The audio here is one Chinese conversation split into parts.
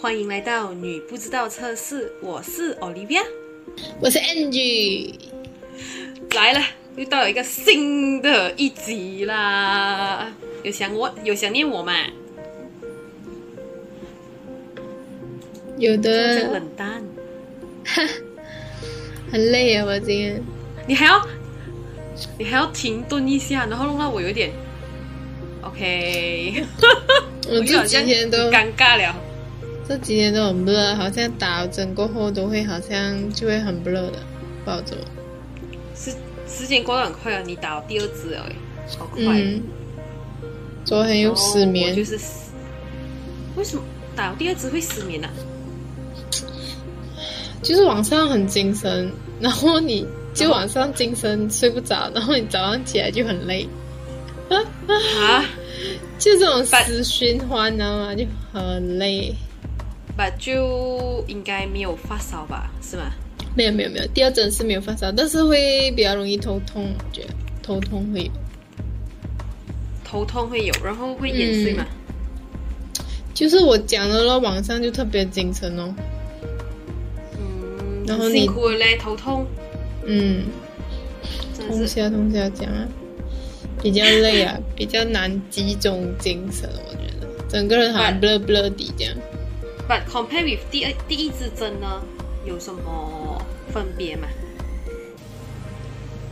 欢迎来到女不知道测试，我是 Olivia，我是 Angie，来了，又到了一个新的一集啦，有想我有想念我吗？有的，冷淡，很累啊，我今天。你还要你还要停顿一下，然后弄到我有点 OK，我就今天都尴尬了。这几天都很 blur，好像打针过后都会好像就会很 blur 的，不好做。时时间过得很快啊，你打了第二支了哎，好快。嗯，昨天又失眠，就是为什么打了第二支会失眠呢、啊？就是晚上很精神，然后你就晚上精神睡不着，然后你早上起来就很累，啊？就这种但死循环，你知道吗？就很累。吧，就应该没有发烧吧？是吗？没有没有没有，第二针是没有发烧，但是会比较容易头痛，我觉得头痛会有。头痛会有，然后会眼睡嘛？就是我讲的咯，晚上就特别精神哦。嗯，然后辛苦了嘞，头痛，嗯，通。宵通宵讲啊，比较累啊，比较难集中精神，我觉得整个人好像 blur blur 的这样。But compare with 第二第一支针呢，有什么分别吗？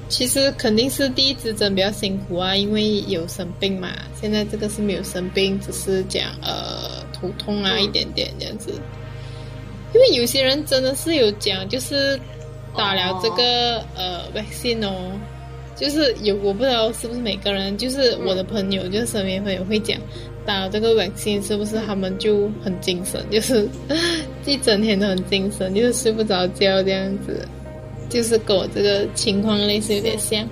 其实肯定是第一支针比较辛苦啊，因为有生病嘛。现在这个是没有生病，只是讲呃头痛啊、嗯一点点这样子。因为有些人真的是有讲，就是打了这个、呃 vaccine 哦，就是有我不知道是不是每个人，就是我的朋友，就是身边朋友会讲，打了这个 vaccine 是不是他们就很精神，就是 一整天都很精神，就是睡不着觉这样子。就是跟我这个情况类似有点像。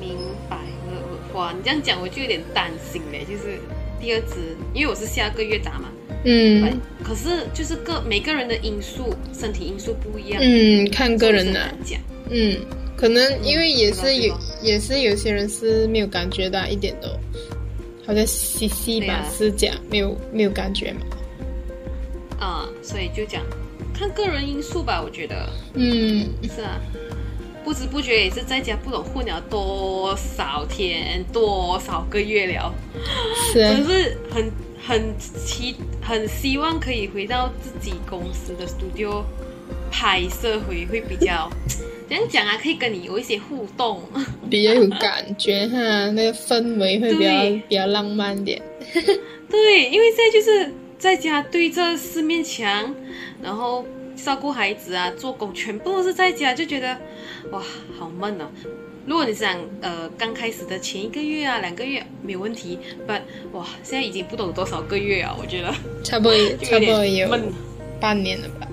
明白了，哇，你这样讲我就有点担心嘞，就是第二支，因为我是下个月打嘛，嗯可是就是个每个人的因素，身体因素不一样，嗯，看个人呐、所以是很难讲。嗯，可能因为也是有，也是有些人是没有感觉的一点都，好像嘻嘻吧是讲没有没有感觉嘛。啊、所以就讲看个人因素吧，我觉得。嗯，是啊。不知不觉也是在家不懂混了多少天、多少个月了，是啊。真是很很期很希望可以回到自己公司的 studio 拍摄回会比较，怎样讲啊？可以跟你有一些互动。比较有感觉哈，那个氛围会比较比较浪漫点。对，因为现在就是在家对着四面墙，然后照顾孩子啊，做工全部都是在家，就觉得哇，好闷哦。如果你想呃刚开始的前一个月啊两个月没有问题，but 哇，现在已经不懂多少个月啊，我觉得差不多 就差不多有。半年了吧？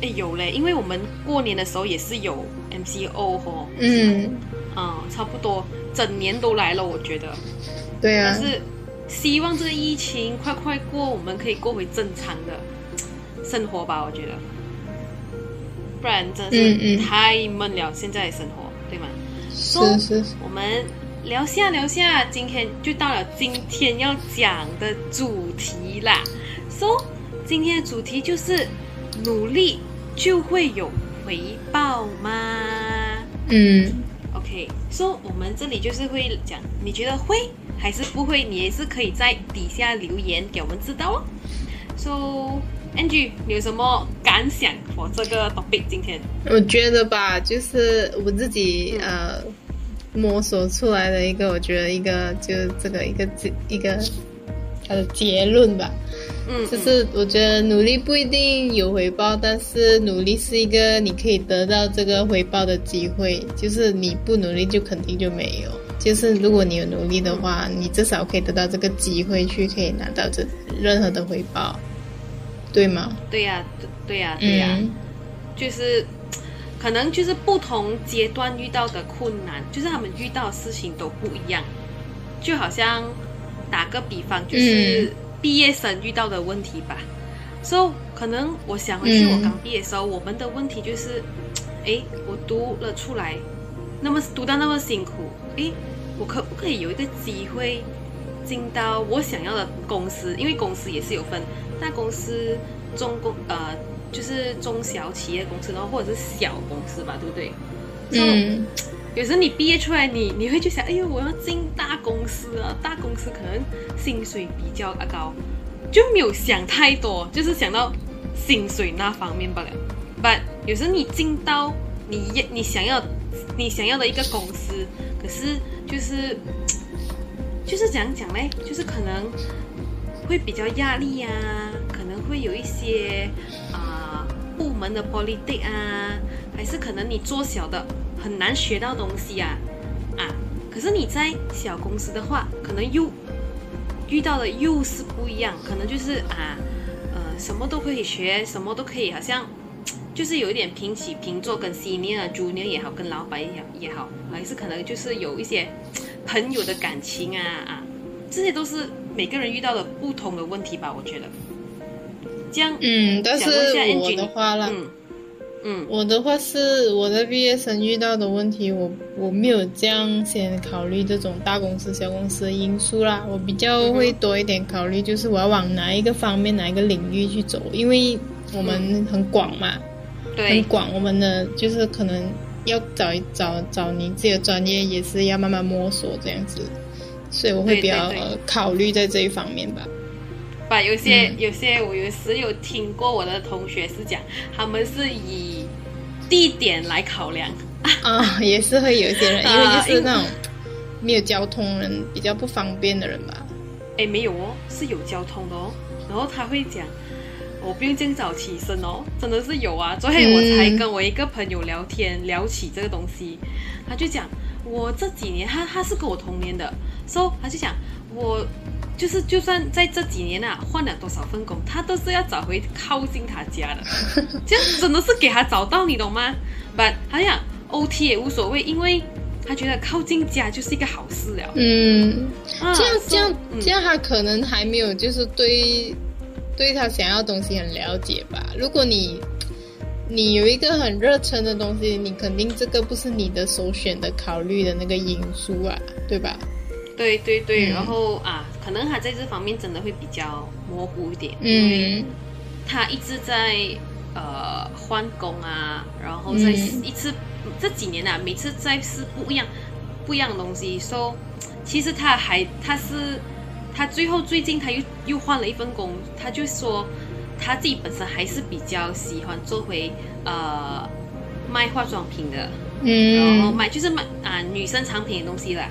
哎，有嘞，因为我们过年的时候也是有 MCO 哦，嗯，嗯，差不多整年都来了，我觉得。对啊但，是希望这个疫情快快过，我们可以过回正常的 生活吧，我觉得，不然真是太闷了，现在的生活，对吗？是是是，我们聊下聊下，今天就到了今天要讲的主题啦。So，今天的主题就是努力就会有回报吗？嗯，OK，so 我们这里就是会讲，你觉得会还是不会？你也是可以在底下留言给我们知道哦。So Angie，你有什么感想我这个 topic 今天？我觉得吧，就是我自己、嗯呃摸索出来的一个，我觉得一个就是这个一个结一个它的结论吧，嗯，就是我觉得努力不一定有回报，但是努力是一个你可以得到这个回报的机会，就是你不努力就肯定就没有。就是如果你有努力的话，你至少可以得到这个机会去可以拿到这任何的回报，对吗？对呀、对对呀、对呀、嗯就是可能就是不同阶段遇到的困难，就是他们遇到的事情都不一样。就好像打个比方，就是毕业生遇到的问题吧。So 可能我想回去，我刚毕业的时候，我们的问题就是，诶，我读了出来，那么读到那么辛苦，诶，我可不可以有一个机会进到我想要的公司，因为公司也是有分大公司、中公呃，就是中小企业公司，然后或者是小公司吧，对不对？嗯，有时候你毕业出来，你你会去想，哎呦，我要进大公司啊，大公司可能薪水比较高，就没有想太多，就是想到薪水那方面罢了。But 有时候你进到你你想要你想要的一个公司，可是就是就是怎样讲嘞？就是可能会比较压力啊，可能会有一些啊、部门的 politic 啊，还是可能你做小的很难学到东西啊啊。可是你在小公司的话，可能又遇到的又是不一样，可能就是啊呃什么都可以学，什么都可以，好像。就是有一点平起平坐，跟 senior、junior 也好，跟老板也好也好，还是可能就是有一些朋友的感情啊啊，这些都是每个人遇到的不同的问题吧，我觉得。这样，嗯，但是我的话啦，嗯嗯。我的话是我的毕业生遇到的问题，我我没有这样先考虑这种大公司、小公司的因素啦，我比较会多一点考虑，就是我要往哪一个方面、哪一个领域去走，因为我们很广嘛，很广，我们的就是可能要找一找找你自己的专业，也是要慢慢摸索这样子，所以我会比较考虑在这一方面吧。把有些、嗯有些我有时有听过我的同学是讲，他们是以地点来考量。啊，也是会有一些人，因为啊就是那种没有交通人比较不方便的人吧。哎，没有哦，是有交通的哦。然后他会讲，我不用这样早起身哦，真的是有啊。昨天我才跟我一个朋友聊天，聊起这个东西，他就讲我这几年，他他是跟我同年的，所、以他就讲我就是就算在这几年啊换了多少份工，他都是要找回靠近他家的，这样真的是给他找到，你懂吗？But 他讲 OT 也无所谓，因为他觉得靠近家就是一个好事了。嗯，啊这样这样嗯这样，他可能还没有就是对对他想要的东西很了解吧。如果你你有一个很热忱的东西，你肯定这个不是你的首选的考虑的那个因素啊，对吧？对对对，嗯然后啊，可能他在这方面真的会比较模糊一点，因为嗯他一直在呃换工啊，然后再嗯。一次、这几年啊，每次在试不一样不一样的东西，so 其实他还他是他最后最近他又又换了一份工，他就说他自己本身还是比较喜欢做回呃卖化妆品的，嗯。然后嗯卖就是卖啊女生产品的东西啦。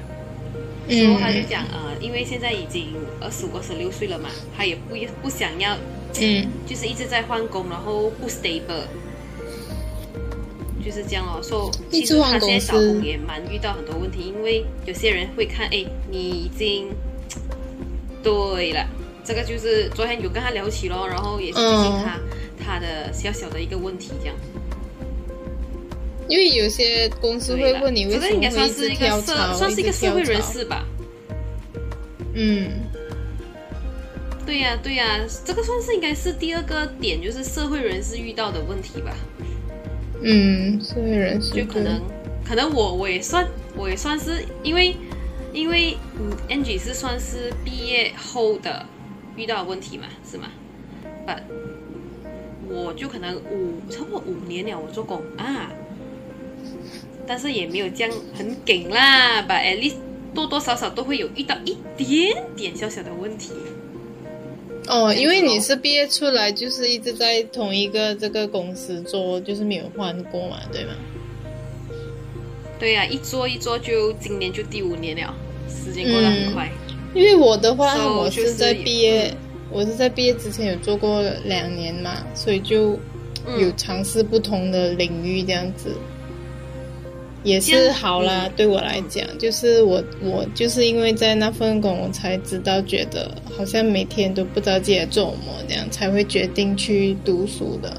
所以他就嗯讲呃，因为现在已经二十五、二十六岁了嘛，他也不不想要，嗯就是一直在换工，然后不 stable，就是这样哦。说、其实他现在找工也蛮遇到很多问题，因为有些人会看，哎，你已经对了，这个就是昨天有跟他聊起咯，然后也是最近嗯他、他的小小的一个问题这样。因为有些公司会问你为什么会一直算是一个社，跳槽，算是一个社会人槽。士吧。嗯对呀、对呀、这个算是应该是第二个点，就是社会人士遇到的问题吧。嗯，社会人士就可能，可能我我也算，我也算是因为因为嗯，Angie 是算是毕业后的遇到的问题嘛，是吗？But 我就可能五差不多五年了，我做工啊，但是也没有这样很紧啦，But at least 多多少少都会有遇到一点点小小的问题。哦，因为你是毕业出来就是一直在同一个这个公司做，就是没有换过嘛，对吗？对呀、一做一做就今年就第五年了，时间过得很快。因为我的话 So，我是是在毕业，我是在毕业之前有做过两年嘛，所以就嗯有尝试不同的领域这样子，也是好啦。嗯对我来讲，就是我我就是因为在那份工，我才知道觉得好像每天都不知道自己在做什么，这样才会决定去读书的。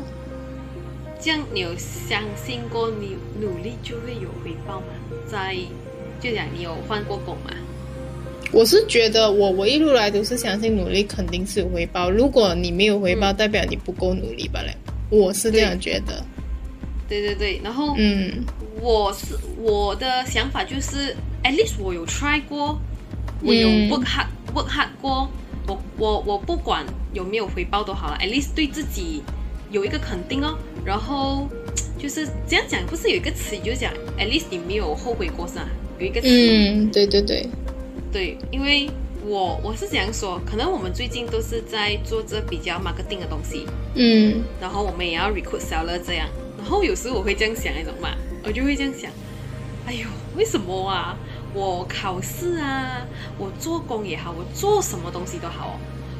这样你有相信过你努力就会有回报吗？在就讲你有换过工吗？我是觉得我我一路来都是相信努力肯定是有回报，如果你没有回报，嗯代表你不够努力吧嘞。我是这样觉得。对对对，然后嗯我是我的想法就是，at least 我有 try 过，我有嗯 work hard work hard 过，我我我不管有没有回报都好了，at least 对自己有一个肯定哦。然后就是这样讲，不是有一个词语就讲，at least 你没有后悔过是吧？有一个词语，嗯，对对对，对，因为我我是这样说，可能我们最近都是在做这比较 marketing 的东西，嗯然后我们也要 recruit seller 这样，然后有时候我会这样想，你懂吗？我就会这样想，哎呦，为什么啊？我考试啊，我做工也好，我做什么东西都好哦，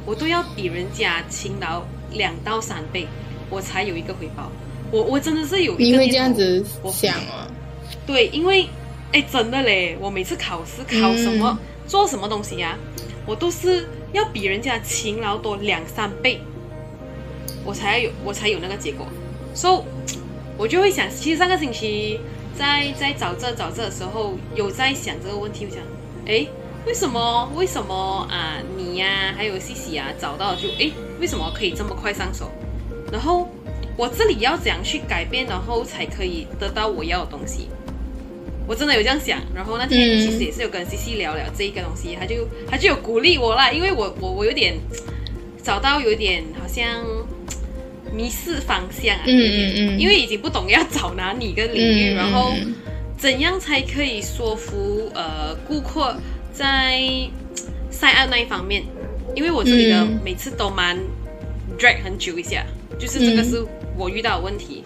我都要比人家勤劳两到三倍，我才有一个回报。我我真的是有一个因为这样子我想啊？对，因为哎，真的嘞，我每次考试考什么、做什么东西呀、我都是要比人家勤劳多两三倍，我才有我才有那个结果。所、以我就会想，其实上个星期在在找这找这的时候，有在想这个问题，我想，哎，为什么为什么啊你呀、还有西西啊找到就哎，为什么可以这么快上手？然后我这里要怎样去改变，然后才可以得到我要的东西？我真的有这样想，然后那天其实也是有跟 C C 聊聊这一个东西，他就他就有鼓励我啦，因为我我我有点找到有点好像迷失方向啊，嗯嗯嗯。因为已经不懂要找哪里个领域，嗯然后嗯怎样才可以说服呃顾客在晒案那一方面，因为我这里的嗯。每次都蛮 drag 很久一下，就是这个是我遇到的问题。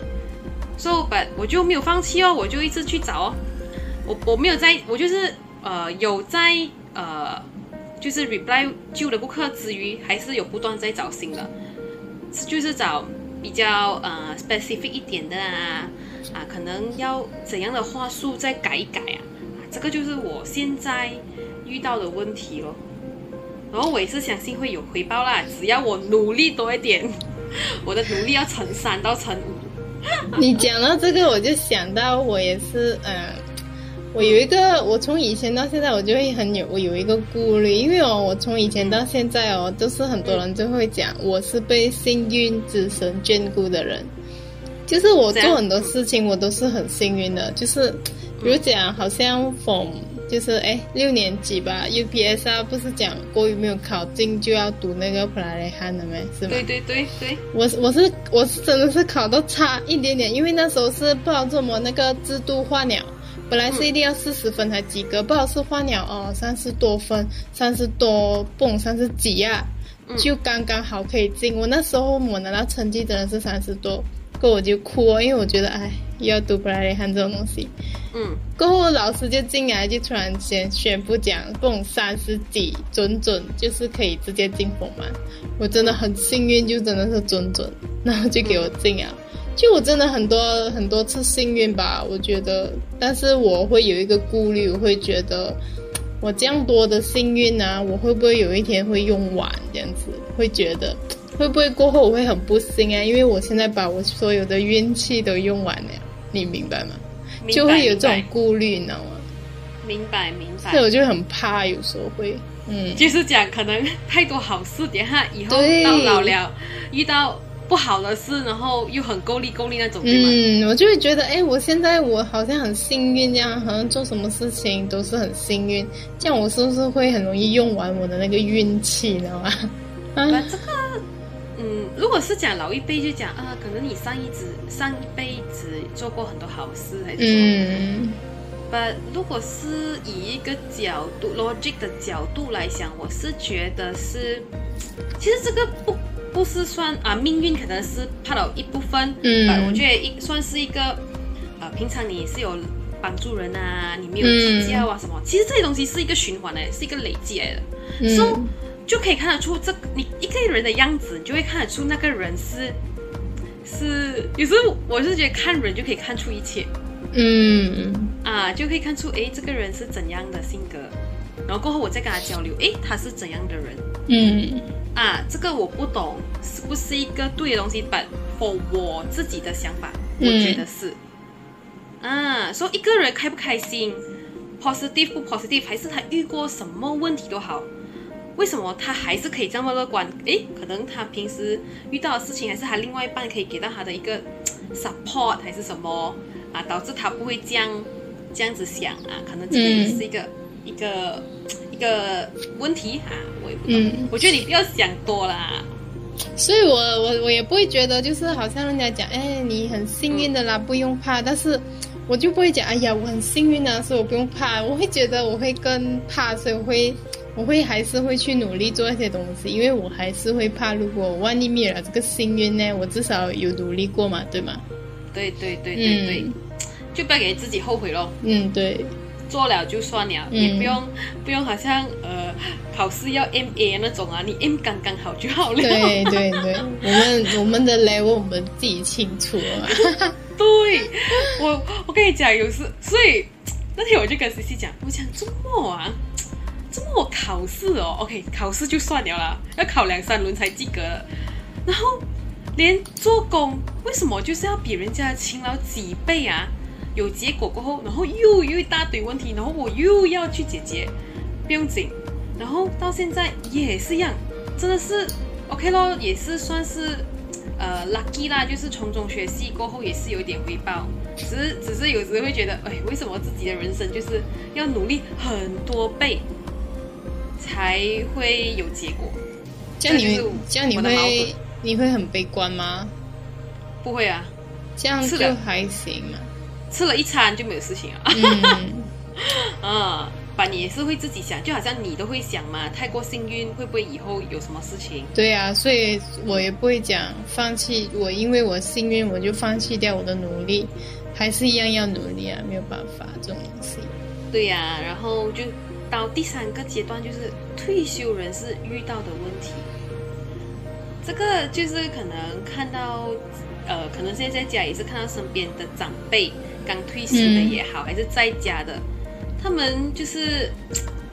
So but 我就没有放弃哦，我就一直去找哦。我我没有在，我就是呃有在呃就是 reply 旧的顾客之余，还是有不断在找新的，是就是找比较呃 specific 一点的啊啊，可能要怎样的话术再改一改啊，啊这个就是我现在遇到的问题咯。然后我也是相信会有回报啦，只要我努力多一点，我的努力要乘三到乘五。你讲到这个，我就想到我也是，嗯，我有一个，我从以前到现在，我就会很有，我有一个顾虑，因为哦，我从以前到现在哦，都是很多人就会讲我是被幸运之神眷顾的人，就是我做很多事情我都是很幸运的，就是比如讲，好像 from 就是哎六年级吧，UPS 啊，不是讲国语没有考进就要读那个普拉雷汉的没？是吗？对对对对，我是我是我是真的是考到差一点点，因为那时候是不知道怎么那个制度化了，本来是一定要四十分才及格，不好是花鸟哦三十多分，三十多蹦三十几啊，就刚刚好可以进。我那时候我拿到成绩真的是三十多，过我就哭哦，因为我觉得哎又要读布莱雷汉这种东西。嗯过后老师就进来，就突然间宣布讲，蹦三十几准准就是可以直接进锋嘛。我真的很幸运，就真的是准准，然后就给我进啊。就我真的很多很多次幸运吧，我觉得，但是我会有一个顾虑，我会觉得我这样多的幸运啊，我会不会有一天会用完这样子？会觉得会不会过后我会很不幸啊？因为我现在把我所有的运气都用完了，你明白吗？白就会有这种顾虑，你知道吗？明白明所以我，就很怕，有时候会，嗯，就是讲可能太多好事，等下以后对到老了遇到不好的事，然后又很够力够力那种，对吗？嗯，我就会觉得，哎，我现在我好像很幸运，这样好像做什么事情都是很幸运，这样我是不是会很容易用完我的那个运气，你知道吗？啊，那这个，嗯，如果是讲老一辈就讲啊，可能你上一子上一辈子做过很多好事，还是。嗯 But 如果是以一个角度 logic 的角度来想，我是觉得是，其实这个不不是算啊命运，可能是 part of 一部分。嗯我觉得一算是一个，呃，平常你是有帮助人啊，你没有计较啊什么，其实这些东西是一个循环的，是一个累积来的。嗯 So 就可以看得出这你一个人的样子，你就会看得出那个人是是，有时候我是觉得看人就可以看出一切。嗯啊，就可以看出，哎，这个人是怎样的性格，然后过后我再跟他交流，哎，他是怎样的人嗯啊？这个我不懂是不是一个对的东西，but for 我自己的想法，我嗯觉得是。啊，说一个人开不开心，positive 不 positive，还是他遇过什么问题都好，为什么他还是可以这么乐观？诶，可能他平时遇到的事情，还是他另外一半可以给到他的一个 support，还是什么啊，导致他不会这样这样子想啊？可能这个也是一个、一个一个问题啊，我也不懂。嗯我觉得你不要想多啦。所以我我我也不会觉得就是好像人家讲，哎，你很幸运的啦，不用怕。但是我就不会讲，哎呀，我很幸运啊，所以我不用怕。我会觉得我会更怕，所以我会我会还是会去努力做一些东西，因为我还是会怕，如果万一灭了这个幸运呢，我至少有努力过嘛，对吗？对对对对对，嗯就不要给自己后悔咯。嗯，对，做了就算了，嗯也不用不用好像呃考试要 M A 那种啊，你 M 刚刚好就好了。对对对，我们我们的 level 我们自己清楚嘛。对，我我跟你讲，有时所以那天我就跟 C C 讲，我讲周末啊，周末我考试哦，OK，考试就算了啦，要考两三轮才及格，然后连做工，为什么就是要比人家勤劳几倍啊？有结果过后，然后又又一大堆问题，然后我又要去解决，不用紧，然后到现在也是一样，真的是 OK 咯，也是算是呃 lucky 啦，就是从中学习过后也是有一点回报，只是只是有时会觉得，哎，为什么自己的人生就是要努力很多倍才会有结果？这样你会这样你会你会很悲观吗？不会啊，这样就还行嘛。吃了一餐就没有事情了。嗯，啊，把你也是会自己想，就好像你都会想嘛，太过幸运会不会以后有什么事情？对啊，所以我也不会讲放弃。我因为我幸运，我就放弃掉我的努力，还是一样要努力啊，没有办法这种东西。对呀、然后就到第三个阶段，就是退休人士遇到的问题。这个就是可能看到，呃，可能现在在家也是看到身边的长辈刚退休的也好，还是在家的，他们就是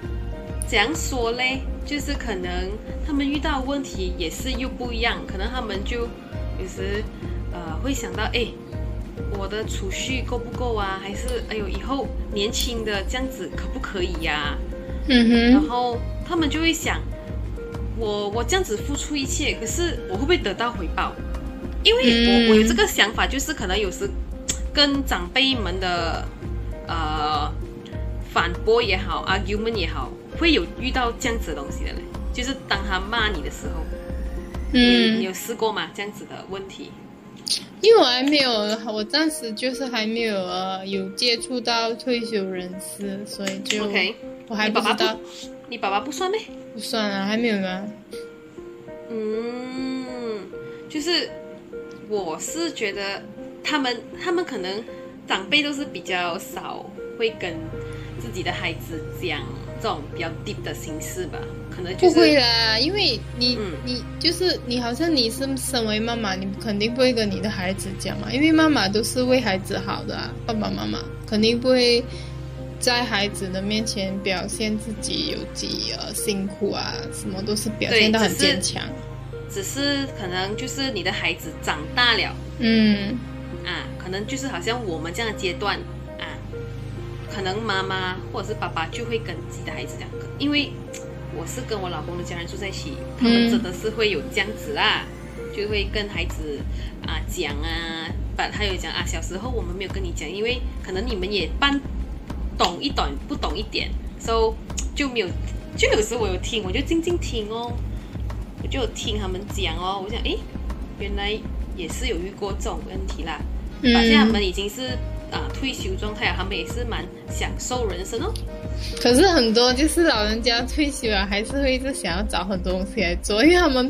怎样说嘞？就是可能他们遇到问题也是又不一样，可能他们就有时呃会想到，哎，我的储蓄够不够啊？还是哎呦，以后年轻的这样子可不可以呀、嗯哼，然后他们就会想，我我这样子付出一切，可是我会不会得到回报？因为我、嗯我有这个想法，就是可能有时跟长辈们的呃反驳也好，argument 也好，会有遇到这样子的东西的嘞。就是当他骂你的时候，嗯，有试过吗？这样子的问题？因为我还没有，我暂时就是还没有呃有接触到退休人士，所以就 OK，我还不知道，你爸爸不算呗？不算啊，还没有吗？嗯，就是我是觉得他们他们可能长辈都是比较少会跟自己的孩子讲这种比较 deep 的形式吧，可能就不会啦，因为你、嗯你就是你，好像你是身为妈妈，你肯定不会跟你的孩子讲嘛，因为妈妈都是为孩子好的啊，爸爸妈妈肯定不会在孩子的面前表现自己有几呃辛苦啊，什么都是表现得很坚强。只是可能就是你的孩子长大了嗯啊，可能就是好像我们这样的阶段啊，可能妈妈或者是爸爸就会跟自己的孩子讲，因为我是跟我老公的家人住在一起，他们嗯真的是会有这样子啦，就会跟孩子啊讲啊，把他有讲啊，小时候我们没有跟你讲，因为可能你们也半懂一懂，不懂一点，so 就没有，就有时我有听，我就静静听哦，我就有听他们讲哦，我想诶，原来也是有遇过这种问题啦。嗯发现我们已经是啊、退休状态啊，他们也是蛮享受人生哦。可是很多就是老人家退休了，还是会一直想要找很多东西来做，因为他们，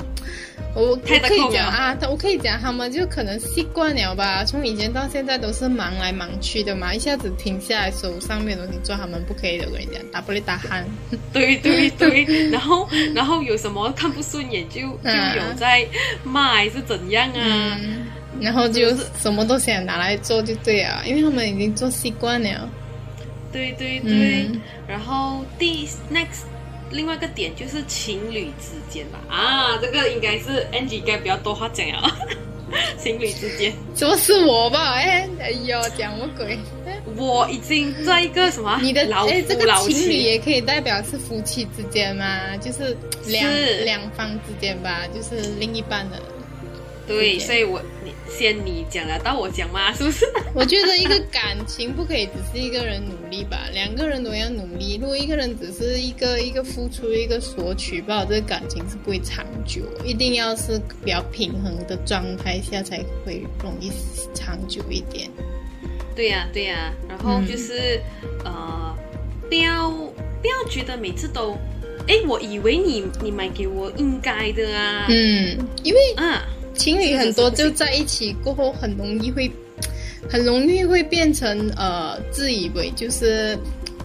我我可以讲啊，我可以讲他们就可能习惯了吧，从以前到现在都是忙来忙去的嘛，一下子停下来手上面的东西做，他们不可以的，我跟你讲，打不力打鼾。对对对，然后然后有什么看不顺眼就就嗯有在骂还是怎样啊？嗯，然后就什么都想拿来做就对啊，因为他们已经做习惯了。对对对，嗯然后第 next 另外一个点就是情侣之间吧，啊，这个应该是 Angie 应该比较多话讲啊，情侣之间，怎么是我吧？哎，哎呦，讲什么鬼？我已经在一个什么你的老哎，这个老情侣，也可以代表是夫妻之间嘛，就是两是两方之间吧，就是另一半的。对，所以我你先你讲了，到我讲嘛，是不是？我觉得一个感情不可以只是一个人努力吧，两个人都要努力。如果一个人只是一个一个付出，一个索取，不好，这个感情是不会长久。一定要是比较平衡的状态下，才会容易长久一点。对呀、对呀、然后嗯就是、呃，不要不要觉得每次都，哎，我以为你你买给我应该的啊，嗯，因为啊，情侣很多就在一起过后，很容易会，很容易会变成呃自以为就是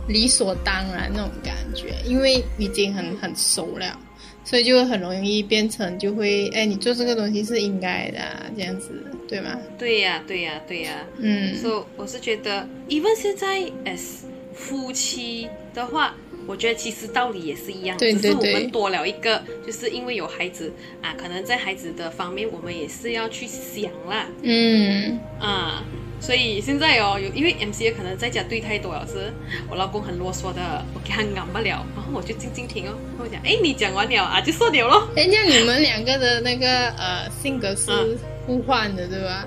理所当然那种感觉，因为已经很很熟了，所以就会很容易变成就会哎你做这个东西是应该的、啊、这样子，对吗？对呀、对呀、对呀、嗯，所以我是觉得，even 现在 as 夫妻的话，我觉得其实道理也是一样，对对对只是我们多了一个，就是因为有孩子啊，可能在孩子的方面，我们也是要去想啦，嗯啊，所以现在哦，有因为 MCA 可能在家对太多了，是我老公很啰嗦的，我给他按不了，然后我就静静听哦，然后我讲，哎，你讲完了啊，就算了咯。哎，这样你们两个的那个呃性格是嗯互换的，对吧？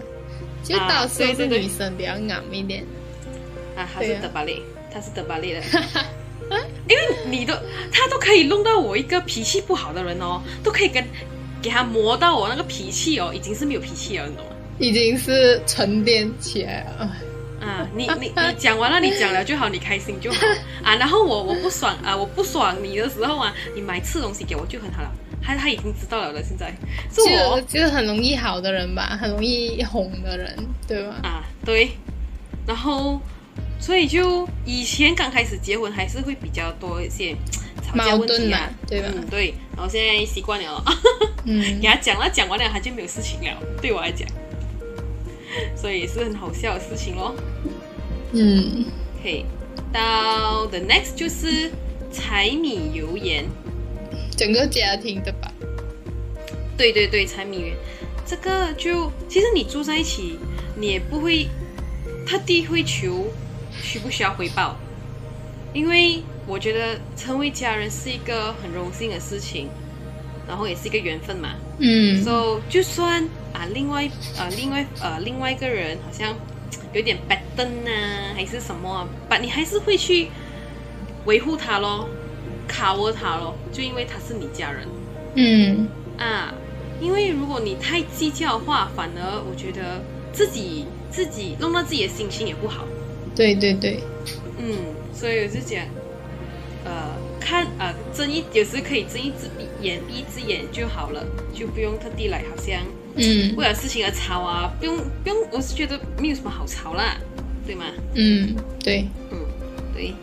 就啊到时候是女生比较昂一点。啊，他对啊是德巴雷，他是德巴列的。因为你都他都可以弄到我一个脾气不好的人哦，都可以跟给他磨到我那个脾气哦，已经是没有脾气了，你懂吗？已经是沉淀起来了。啊，你你你讲完了，你讲了就好，你开心就好啊。然后我我不爽啊，我不爽你的时候啊，你买吃东西给我就很好了。他他已经知道了了，现在是我就是很容易好的人吧，很容易哄的人，对吧？啊，对，然后所以就以前刚开始结婚还是会比较多一些 吵架问矛盾嘛题啊，对吧？嗯，对，然后现在习惯了，嗯。给他讲了，讲完了他就没有事情了，对我来讲，所以也是很好笑的事情咯。嗯，OK，到 the next 就是柴米油盐，整个家庭的吧。对对对，柴米油盐，这个就其实你住在一起，你也不会特地会求需不需要回报，因为我觉得成为家人是一个很荣幸的事情，然后也是一个缘分嘛。嗯 so 就算啊，另外呃，另外呃，另外一个人好像有点 bad 灯啊，还是什么啊，但你还是会去维护他咯，cover 他咯，就因为他是你家人嗯啊。因为如果你太计较的话，反而我觉得自己自己弄到自己的心情也不好。对对对，嗯，所以我就讲，呃，看呃睁一有时可以睁一只闭眼闭一只眼就好了，就不用特地来好像。嗯为了事情而吵啊，不用不用，我是觉得没有什么好吵啦，对吗？嗯对，嗯，对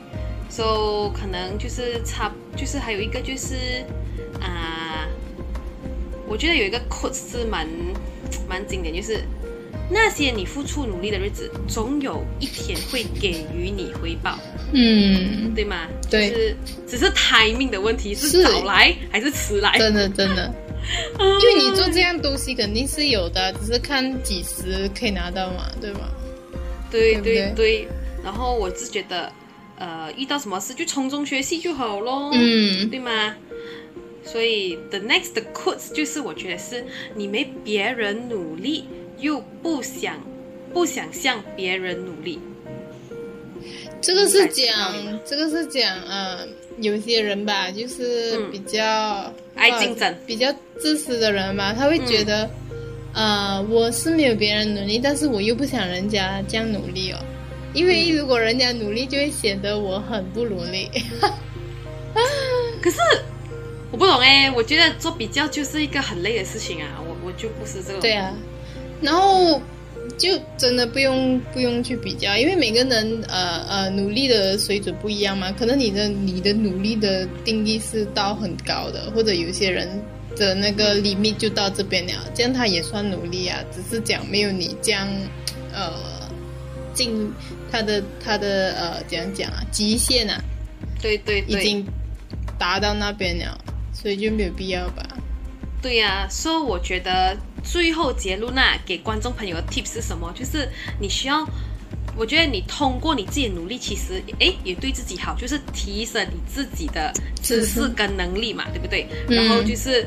，so 可能就是差，就是还有一个就是啊、我觉得有一个 quote 是蛮蛮经典，就是那些你付出努力的日子，总有一天会给予你回报，嗯，对吗？对。就是只是 timing 的问题，是是。早来还是迟来？真的真的，因为你做这样东西肯定是有的，只是看几时可以拿到嘛，对吗？对对对然后我是觉得，呃，遇到什么事就从中学习就好咯，嗯。对吗？所以 the next quote 就是我觉得是你没别人努力，又不想不想向别人努力，这个是讲，这个是讲，呃，有些人吧，就是嗯比较、爱竞争。呃比较自私的人吧，他会觉嗯。得，呃，我是没有别人努力，但是我又不想人家这样努力哦，因为嗯。如果人家努力，就会显得我很不努力。可是我不懂哎，我觉得做比较就是一个很累的事情啊，我我就不是这种。对啊，然后就真的不用不用去比较，因为每个人呃呃努力的水准不一样嘛，可能你的你的努力的定义是到很高的，或者有些人的那个 limit 就到这边了，这样他也算努力啊，只是讲没有你这样呃进他的他的呃怎样讲啊极限啊，对对对，已经达到那边了，所以就没有必要吧。对呀、所以我觉得最后结论啊，给观众朋友的 tips 是什么？就是你需要，我觉得你通过你自己的努力，其实诶也对自己好，就是提升你自己的知识跟能力嘛，对不对？嗯然后就是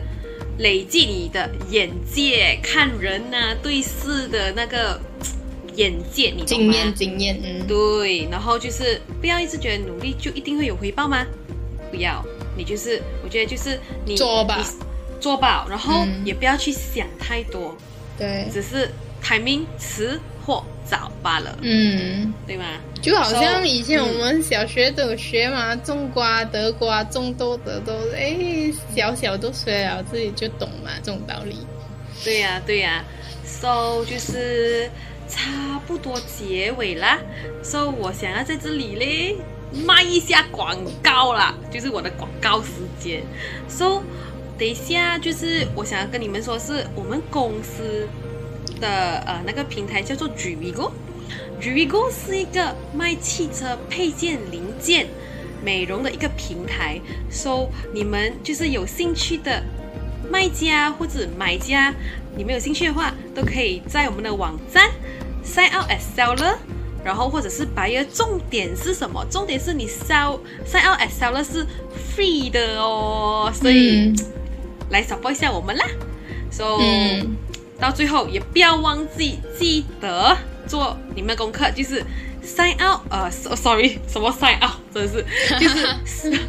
累积你的眼界，看人呐、对事的那个眼界，你？经验经验，嗯，对，然后就是不要一直觉得努力就一定会有回报吗？不要，你就是我觉得就是你做吧你做吧，然后嗯也不要去想太多，对，只是 timing 迟或早罢了，嗯。对吗？就好像以前嗯我们小学都有学嘛，种瓜得瓜，种豆得豆，哎，小小都学了，自己就懂嘛，这种道理。对呀、对呀、So 就是差不多结尾啦。So 我想要在这里嘞卖一下广告啦，就是我的广告时间。So 等一下就是我想要跟你们说，是我们公司的呃那个平台叫做 g v i g o g v i g o 是一个卖汽车配件零件。美容的一个平台，so 你们就是有兴趣的卖家或者买家，你们有兴趣的话，都可以在我们的网站 sign out as seller，然后或者是 buyer。重点是什么？重点是你 sell sign out as seller 是 free 的哦，所以、来 support 一下我们啦。So、嗯到最后也不要忘记记得做你们的功课，就是 sign out，呃，so-，sorry，什么 sign out，真的是就是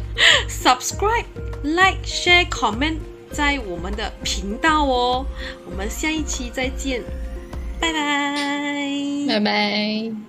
subscribe、like、share、comment 在我们的频道哦。我们下一期再见，拜拜。拜拜。